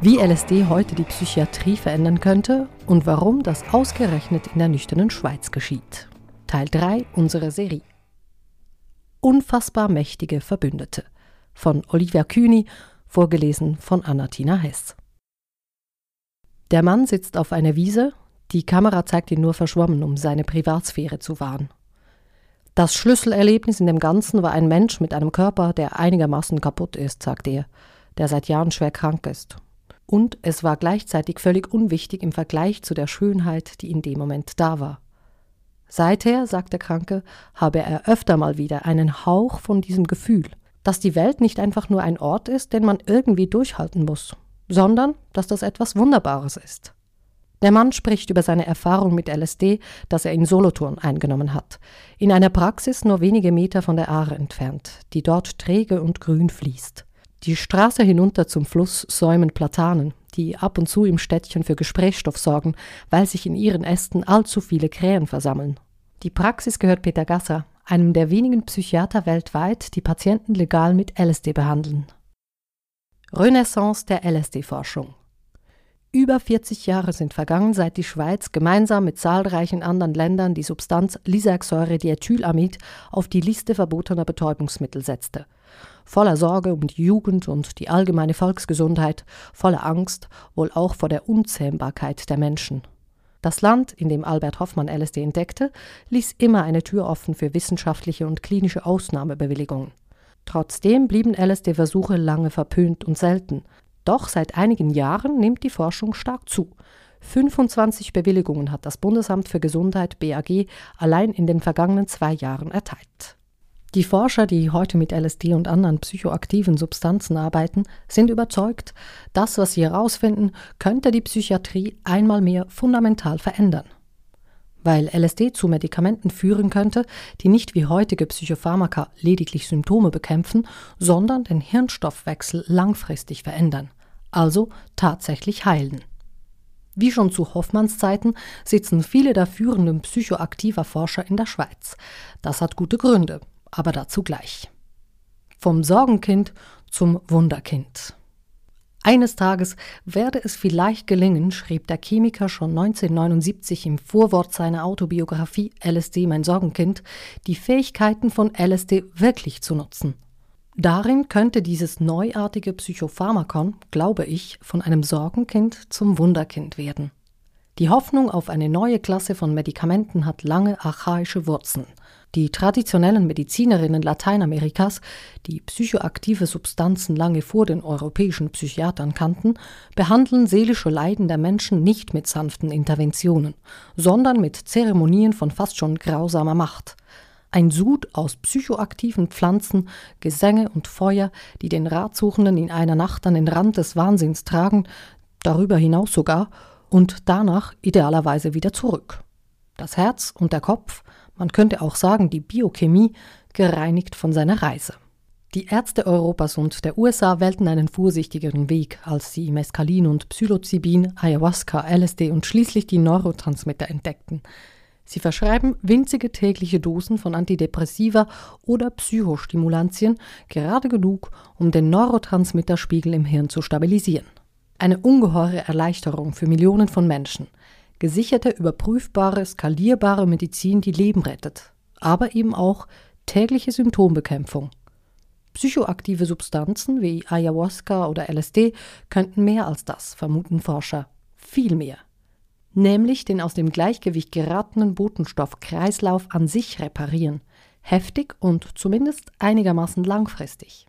Wie LSD heute die Psychiatrie verändern könnte und warum das ausgerechnet in der nüchternen Schweiz geschieht. Teil 3 unserer Serie. Unfassbar mächtige Verbündete von Olivia Kühni, vorgelesen von Anna-Tina Hess. Der Mann sitzt auf einer Wiese, die Kamera zeigt ihn nur verschwommen, um seine Privatsphäre zu wahren. Das Schlüsselerlebnis in dem Ganzen war ein Mensch mit einem Körper, der einigermaßen kaputt ist, sagt er, der seit Jahren schwer krank ist und es war gleichzeitig völlig unwichtig im Vergleich zu der Schönheit, die in dem Moment da war. Seither, sagt der Kranke, habe er öfter mal wieder einen Hauch von diesem Gefühl, dass die Welt nicht einfach nur ein Ort ist, den man irgendwie durchhalten muss, sondern dass das etwas Wunderbares ist. Der Mann spricht über seine Erfahrung mit LSD, das er in Solothurn eingenommen hat, in einer Praxis nur wenige Meter von der Aare entfernt, die dort träge und grün fließt. Die Straße hinunter zum Fluss säumen Platanen, die ab und zu im Städtchen für Gesprächsstoff sorgen, weil sich in ihren Ästen allzu viele Krähen versammeln. Die Praxis gehört Peter Gasser, einem der wenigen Psychiater weltweit, die Patienten legal mit LSD behandeln. Renaissance der LSD-Forschung über 40 Jahre sind vergangen, seit die Schweiz gemeinsam mit zahlreichen anderen Ländern die Substanz Lysergsäure-Diethylamid auf die Liste verbotener Betäubungsmittel setzte. Voller Sorge um die Jugend und die allgemeine Volksgesundheit, voller Angst, wohl auch vor der Unzähmbarkeit der Menschen. Das Land, in dem Albert Hoffmann LSD entdeckte, ließ immer eine Tür offen für wissenschaftliche und klinische Ausnahmebewilligungen. Trotzdem blieben LSD-Versuche lange verpönt und selten, doch seit einigen Jahren nimmt die Forschung stark zu. 25 Bewilligungen hat das Bundesamt für Gesundheit BAG allein in den vergangenen zwei Jahren erteilt. Die Forscher, die heute mit LSD und anderen psychoaktiven Substanzen arbeiten, sind überzeugt, das, was sie herausfinden, könnte die Psychiatrie einmal mehr fundamental verändern. Weil LSD zu Medikamenten führen könnte, die nicht wie heutige Psychopharmaka lediglich Symptome bekämpfen, sondern den Hirnstoffwechsel langfristig verändern also tatsächlich heilen. Wie schon zu Hoffmanns Zeiten sitzen viele der führenden psychoaktiver Forscher in der Schweiz. Das hat gute Gründe, aber dazu gleich. Vom Sorgenkind zum Wunderkind. Eines Tages werde es vielleicht gelingen, schrieb der Chemiker schon 1979 im Vorwort seiner Autobiografie LSD mein Sorgenkind, die Fähigkeiten von LSD wirklich zu nutzen. Darin könnte dieses neuartige Psychopharmakon, glaube ich, von einem Sorgenkind zum Wunderkind werden. Die Hoffnung auf eine neue Klasse von Medikamenten hat lange archaische Wurzeln. Die traditionellen Medizinerinnen Lateinamerikas, die psychoaktive Substanzen lange vor den europäischen Psychiatern kannten, behandeln seelische Leiden der Menschen nicht mit sanften Interventionen, sondern mit Zeremonien von fast schon grausamer Macht ein Sud aus psychoaktiven Pflanzen, Gesänge und Feuer, die den Ratsuchenden in einer Nacht an den Rand des Wahnsinns tragen, darüber hinaus sogar, und danach idealerweise wieder zurück. Das Herz und der Kopf, man könnte auch sagen die Biochemie, gereinigt von seiner Reise. Die Ärzte Europas und der USA wählten einen vorsichtigeren Weg, als sie Mescalin und Psilocybin, Ayahuasca, LSD und schließlich die Neurotransmitter entdeckten – Sie verschreiben winzige tägliche Dosen von Antidepressiva oder Psychostimulantien, gerade genug, um den Neurotransmitterspiegel im Hirn zu stabilisieren. Eine ungeheure Erleichterung für Millionen von Menschen. Gesicherte, überprüfbare, skalierbare Medizin, die Leben rettet. Aber eben auch tägliche Symptombekämpfung. Psychoaktive Substanzen wie Ayahuasca oder LSD könnten mehr als das, vermuten Forscher. Viel mehr nämlich den aus dem Gleichgewicht geratenen Botenstoffkreislauf an sich reparieren, heftig und zumindest einigermaßen langfristig.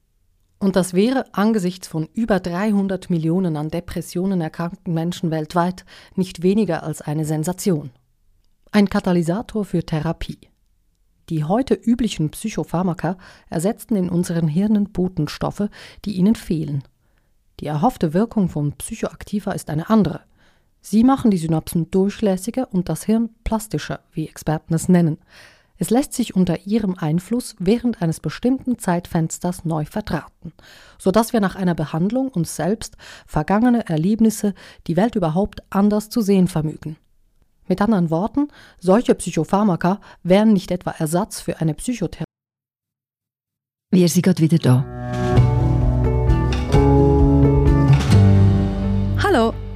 Und das wäre angesichts von über 300 Millionen an Depressionen erkrankten Menschen weltweit nicht weniger als eine Sensation. Ein Katalysator für Therapie. Die heute üblichen Psychopharmaka ersetzten in unseren Hirnen Botenstoffe, die ihnen fehlen. Die erhoffte Wirkung von Psychoaktiva ist eine andere. Sie machen die Synapsen durchlässiger und das Hirn plastischer, wie Experten es nennen. Es lässt sich unter ihrem Einfluss während eines bestimmten Zeitfensters neu verdrahten, sodass wir nach einer Behandlung uns selbst, vergangene Erlebnisse, die Welt überhaupt anders zu sehen vermögen. Mit anderen Worten, solche Psychopharmaka wären nicht etwa Ersatz für eine Psychotherapie. Wir sind gerade wieder da.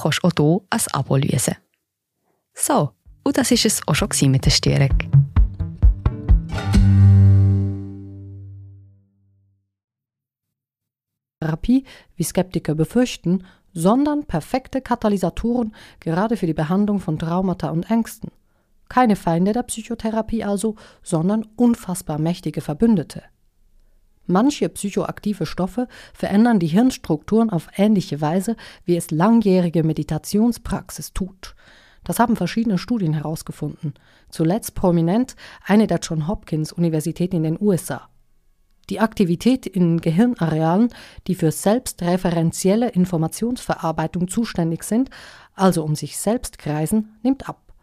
kannst du auch hier ein Abo lösen. So, und das war es auch schon mit der Störung. Therapie, wie Skeptiker befürchten, sondern perfekte Katalysatoren gerade für die Behandlung von Traumata und Ängsten. Keine Feinde der Psychotherapie also, sondern unfassbar mächtige Verbündete. Manche psychoaktive Stoffe verändern die Hirnstrukturen auf ähnliche Weise, wie es langjährige Meditationspraxis tut. Das haben verschiedene Studien herausgefunden. Zuletzt prominent eine der John Hopkins Universität in den USA. Die Aktivität in Gehirnarealen, die für selbstreferenzielle Informationsverarbeitung zuständig sind, also um sich selbst kreisen, nimmt ab.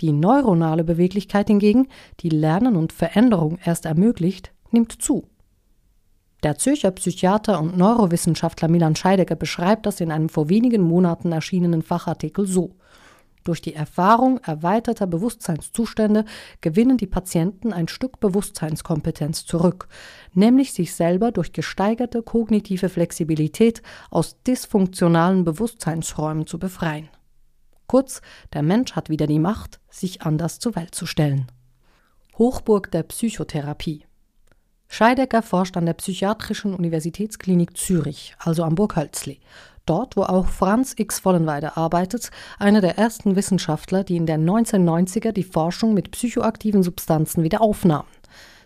Die neuronale Beweglichkeit hingegen, die Lernen und Veränderung erst ermöglicht, nimmt zu. Der Zürcher Psychiater und Neurowissenschaftler Milan Scheidegger beschreibt das in einem vor wenigen Monaten erschienenen Fachartikel so. Durch die Erfahrung erweiterter Bewusstseinszustände gewinnen die Patienten ein Stück Bewusstseinskompetenz zurück, nämlich sich selber durch gesteigerte kognitive Flexibilität aus dysfunktionalen Bewusstseinsräumen zu befreien. Kurz, der Mensch hat wieder die Macht, sich anders zur Welt zu stellen. Hochburg der Psychotherapie. Scheidecker forscht an der Psychiatrischen Universitätsklinik Zürich, also am Burg Hölzli, Dort, wo auch Franz X. Vollenweider arbeitet, einer der ersten Wissenschaftler, die in den 1990er die Forschung mit psychoaktiven Substanzen wieder aufnahmen.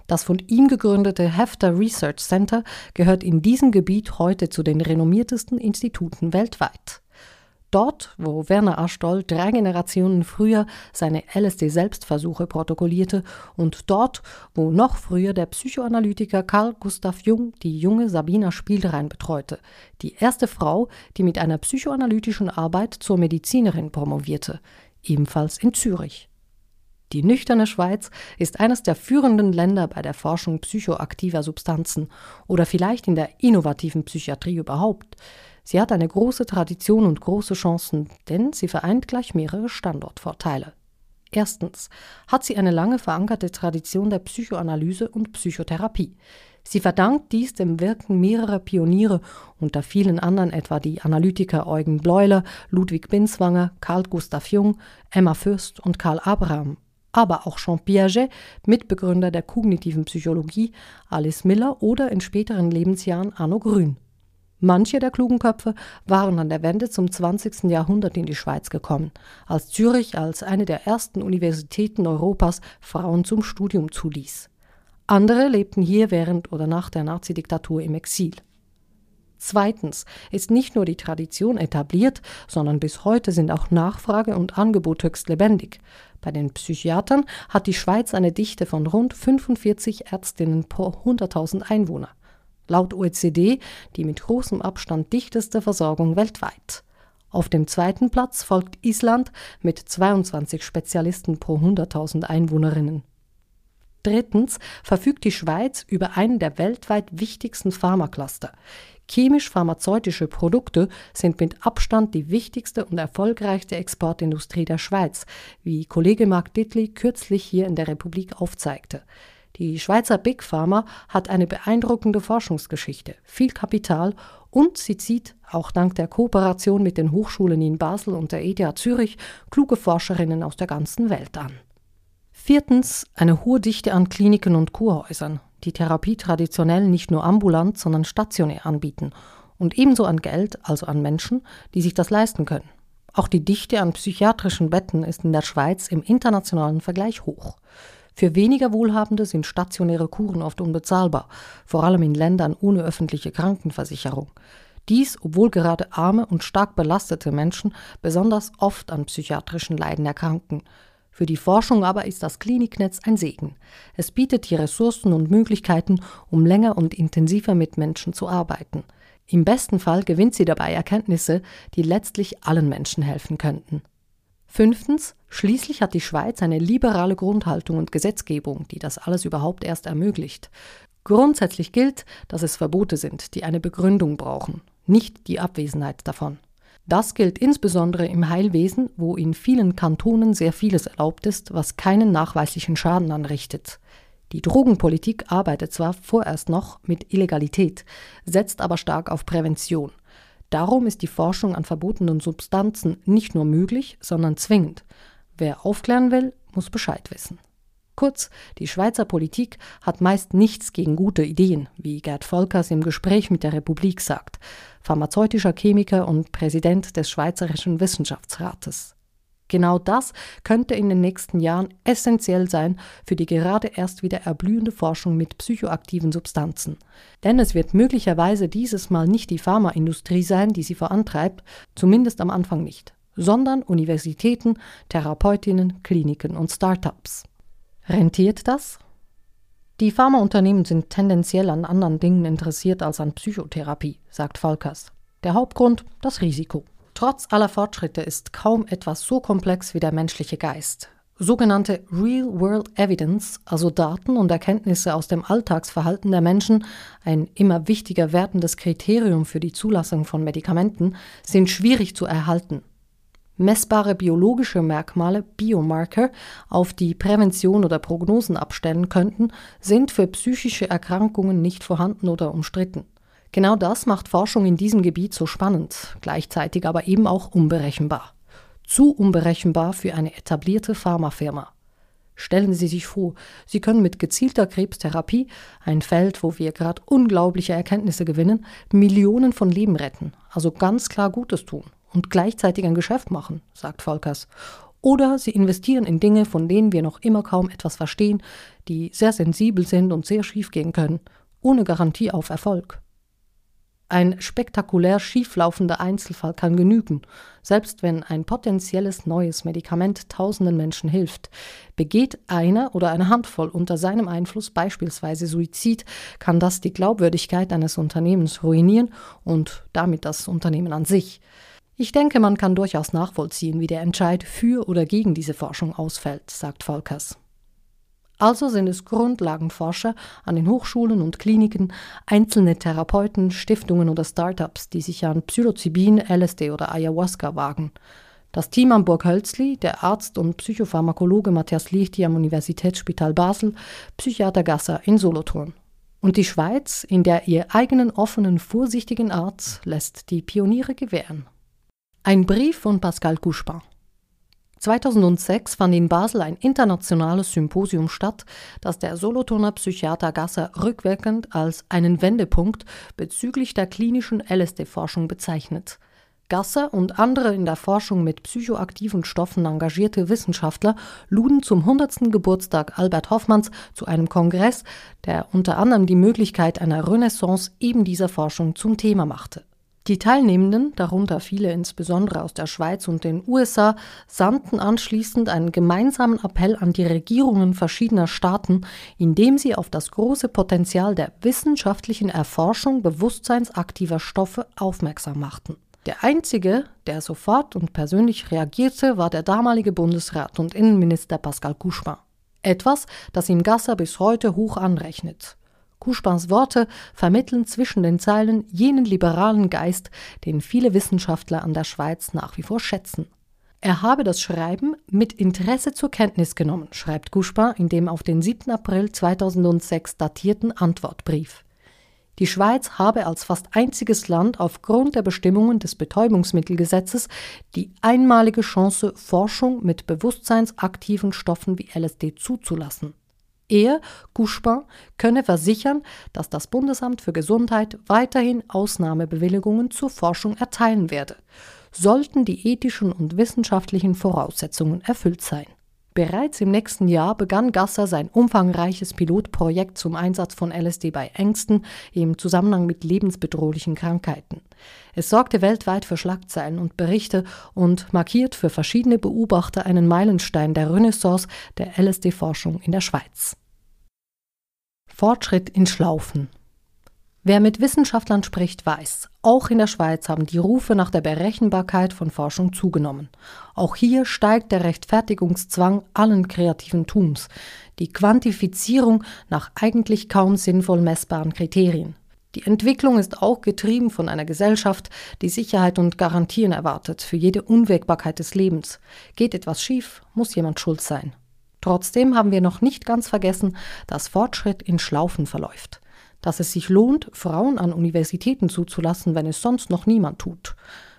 Das von ihm gegründete Hefter Research Center gehört in diesem Gebiet heute zu den renommiertesten Instituten weltweit. Dort, wo Werner Aschdoll drei Generationen früher seine LSD-Selbstversuche protokollierte und dort, wo noch früher der Psychoanalytiker Carl Gustav Jung die junge Sabina Spielrein betreute, die erste Frau, die mit einer psychoanalytischen Arbeit zur Medizinerin promovierte, ebenfalls in Zürich. Die nüchterne Schweiz ist eines der führenden Länder bei der Forschung psychoaktiver Substanzen oder vielleicht in der innovativen Psychiatrie überhaupt. Sie hat eine große Tradition und große Chancen, denn sie vereint gleich mehrere Standortvorteile. Erstens hat sie eine lange verankerte Tradition der Psychoanalyse und Psychotherapie. Sie verdankt dies dem Wirken mehrerer Pioniere, unter vielen anderen etwa die Analytiker Eugen Bleuler, Ludwig Binswanger, Carl Gustav Jung, Emma Fürst und Karl Abraham, aber auch Jean Piaget, Mitbegründer der kognitiven Psychologie, Alice Miller oder in späteren Lebensjahren Arno Grün. Manche der klugen Köpfe waren an der Wende zum 20. Jahrhundert in die Schweiz gekommen, als Zürich als eine der ersten Universitäten Europas Frauen zum Studium zuließ. Andere lebten hier während oder nach der Nazidiktatur im Exil. Zweitens ist nicht nur die Tradition etabliert, sondern bis heute sind auch Nachfrage und Angebot höchst lebendig. Bei den Psychiatern hat die Schweiz eine Dichte von rund 45 Ärztinnen pro 100.000 Einwohner laut OECD die mit großem Abstand dichteste Versorgung weltweit. Auf dem zweiten Platz folgt Island mit 22 Spezialisten pro 100.000 Einwohnerinnen. Drittens verfügt die Schweiz über einen der weltweit wichtigsten Pharmacluster. Chemisch-pharmazeutische Produkte sind mit Abstand die wichtigste und erfolgreichste Exportindustrie der Schweiz, wie Kollege Mark Dittli kürzlich hier in der Republik aufzeigte. Die Schweizer Big Pharma hat eine beeindruckende Forschungsgeschichte, viel Kapital und sie zieht, auch dank der Kooperation mit den Hochschulen in Basel und der ETH Zürich, kluge Forscherinnen aus der ganzen Welt an. Viertens eine hohe Dichte an Kliniken und Kurhäusern, die Therapie traditionell nicht nur ambulant, sondern stationär anbieten und ebenso an Geld, also an Menschen, die sich das leisten können. Auch die Dichte an psychiatrischen Betten ist in der Schweiz im internationalen Vergleich hoch. Für weniger Wohlhabende sind stationäre Kuren oft unbezahlbar, vor allem in Ländern ohne öffentliche Krankenversicherung. Dies, obwohl gerade arme und stark belastete Menschen besonders oft an psychiatrischen Leiden erkranken. Für die Forschung aber ist das Kliniknetz ein Segen. Es bietet die Ressourcen und Möglichkeiten, um länger und intensiver mit Menschen zu arbeiten. Im besten Fall gewinnt sie dabei Erkenntnisse, die letztlich allen Menschen helfen könnten. Fünftens, schließlich hat die Schweiz eine liberale Grundhaltung und Gesetzgebung, die das alles überhaupt erst ermöglicht. Grundsätzlich gilt, dass es Verbote sind, die eine Begründung brauchen, nicht die Abwesenheit davon. Das gilt insbesondere im Heilwesen, wo in vielen Kantonen sehr vieles erlaubt ist, was keinen nachweislichen Schaden anrichtet. Die Drogenpolitik arbeitet zwar vorerst noch mit Illegalität, setzt aber stark auf Prävention. Darum ist die Forschung an verbotenen Substanzen nicht nur möglich, sondern zwingend. Wer aufklären will, muss Bescheid wissen. Kurz, die Schweizer Politik hat meist nichts gegen gute Ideen, wie Gerd Volkers im Gespräch mit der Republik sagt, pharmazeutischer Chemiker und Präsident des Schweizerischen Wissenschaftsrates. Genau das könnte in den nächsten Jahren essentiell sein für die gerade erst wieder erblühende Forschung mit psychoaktiven Substanzen. Denn es wird möglicherweise dieses Mal nicht die Pharmaindustrie sein, die sie vorantreibt, zumindest am Anfang nicht, sondern Universitäten, Therapeutinnen, Kliniken und Start-ups. Rentiert das? Die Pharmaunternehmen sind tendenziell an anderen Dingen interessiert als an Psychotherapie, sagt Volkers. Der Hauptgrund das Risiko. Trotz aller Fortschritte ist kaum etwas so komplex wie der menschliche Geist. Sogenannte Real-World Evidence, also Daten und Erkenntnisse aus dem Alltagsverhalten der Menschen, ein immer wichtiger wertendes Kriterium für die Zulassung von Medikamenten, sind schwierig zu erhalten. Messbare biologische Merkmale, Biomarker, auf die Prävention oder Prognosen abstellen könnten, sind für psychische Erkrankungen nicht vorhanden oder umstritten. Genau das macht Forschung in diesem Gebiet so spannend, gleichzeitig aber eben auch unberechenbar. Zu unberechenbar für eine etablierte Pharmafirma. Stellen Sie sich vor, Sie können mit gezielter Krebstherapie, ein Feld, wo wir gerade unglaubliche Erkenntnisse gewinnen, Millionen von Leben retten, also ganz klar Gutes tun und gleichzeitig ein Geschäft machen, sagt Volkers. Oder Sie investieren in Dinge, von denen wir noch immer kaum etwas verstehen, die sehr sensibel sind und sehr schief gehen können, ohne Garantie auf Erfolg. Ein spektakulär schieflaufender Einzelfall kann genügen, selbst wenn ein potenzielles neues Medikament tausenden Menschen hilft. Begeht einer oder eine Handvoll unter seinem Einfluss beispielsweise Suizid, kann das die Glaubwürdigkeit eines Unternehmens ruinieren und damit das Unternehmen an sich. Ich denke, man kann durchaus nachvollziehen, wie der Entscheid für oder gegen diese Forschung ausfällt, sagt Volkers. Also sind es Grundlagenforscher an den Hochschulen und Kliniken, einzelne Therapeuten, Stiftungen oder Startups, die sich an Psilocybin, LSD oder Ayahuasca wagen. Das Team am Burg Hölzli, der Arzt und Psychopharmakologe Matthias Lichti am Universitätsspital Basel, Psychiater Gasser in Solothurn. Und die Schweiz, in der ihr eigenen offenen, vorsichtigen Arzt, lässt die Pioniere gewähren. Ein Brief von Pascal Couchepin. 2006 fand in Basel ein internationales Symposium statt, das der Solothurner Psychiater Gasser rückwirkend als einen Wendepunkt bezüglich der klinischen LSD-Forschung bezeichnet. Gasser und andere in der Forschung mit psychoaktiven Stoffen engagierte Wissenschaftler luden zum 100. Geburtstag Albert Hoffmanns zu einem Kongress, der unter anderem die Möglichkeit einer Renaissance eben dieser Forschung zum Thema machte. Die Teilnehmenden, darunter viele insbesondere aus der Schweiz und den USA, sandten anschließend einen gemeinsamen Appell an die Regierungen verschiedener Staaten, in dem sie auf das große Potenzial der wissenschaftlichen Erforschung bewusstseinsaktiver Stoffe aufmerksam machten. Der einzige, der sofort und persönlich reagierte, war der damalige Bundesrat und Innenminister Pascal Couchepin. Etwas, das ihm Gasser bis heute hoch anrechnet. Couchepins Worte vermitteln zwischen den Zeilen jenen liberalen Geist, den viele Wissenschaftler an der Schweiz nach wie vor schätzen. Er habe das Schreiben mit Interesse zur Kenntnis genommen, schreibt Couchepin in dem auf den 7. April 2006 datierten Antwortbrief. Die Schweiz habe als fast einziges Land aufgrund der Bestimmungen des Betäubungsmittelgesetzes die einmalige Chance, Forschung mit bewusstseinsaktiven Stoffen wie LSD zuzulassen. Er, Couchepin, könne versichern, dass das Bundesamt für Gesundheit weiterhin Ausnahmebewilligungen zur Forschung erteilen werde, sollten die ethischen und wissenschaftlichen Voraussetzungen erfüllt sein. Bereits im nächsten Jahr begann Gasser sein umfangreiches Pilotprojekt zum Einsatz von LSD bei Ängsten im Zusammenhang mit lebensbedrohlichen Krankheiten. Es sorgte weltweit für Schlagzeilen und Berichte und markiert für verschiedene Beobachter einen Meilenstein der Renaissance der LSD-Forschung in der Schweiz. Fortschritt in Schlaufen Wer mit Wissenschaftlern spricht, weiß, auch in der Schweiz haben die Rufe nach der Berechenbarkeit von Forschung zugenommen. Auch hier steigt der Rechtfertigungszwang allen kreativen Tums, die Quantifizierung nach eigentlich kaum sinnvoll messbaren Kriterien. Die Entwicklung ist auch getrieben von einer Gesellschaft, die Sicherheit und Garantien erwartet für jede Unwägbarkeit des Lebens. Geht etwas schief, muss jemand schuld sein. Trotzdem haben wir noch nicht ganz vergessen, dass Fortschritt in Schlaufen verläuft dass es sich lohnt, Frauen an Universitäten zuzulassen, wenn es sonst noch niemand tut,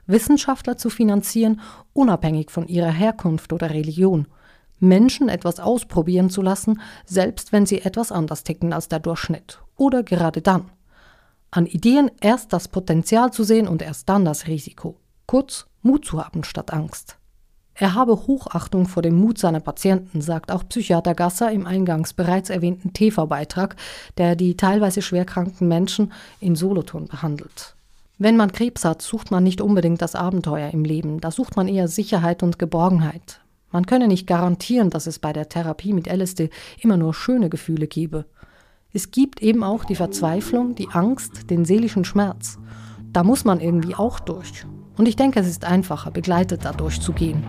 Wissenschaftler zu finanzieren, unabhängig von ihrer Herkunft oder Religion, Menschen etwas ausprobieren zu lassen, selbst wenn sie etwas anders ticken als der Durchschnitt oder gerade dann. An Ideen erst das Potenzial zu sehen und erst dann das Risiko. Kurz Mut zu haben statt Angst. Er habe Hochachtung vor dem Mut seiner Patienten, sagt auch Psychiater Gasser im eingangs bereits erwähnten TV-Beitrag, der die teilweise schwerkranken Menschen in Solothurn behandelt. Wenn man Krebs hat, sucht man nicht unbedingt das Abenteuer im Leben, da sucht man eher Sicherheit und Geborgenheit. Man könne nicht garantieren, dass es bei der Therapie mit LSD immer nur schöne Gefühle gebe. Es gibt eben auch die Verzweiflung, die Angst, den seelischen Schmerz. Da muss man irgendwie auch durch. Und ich denke, es ist einfacher, begleitet dadurch zu gehen.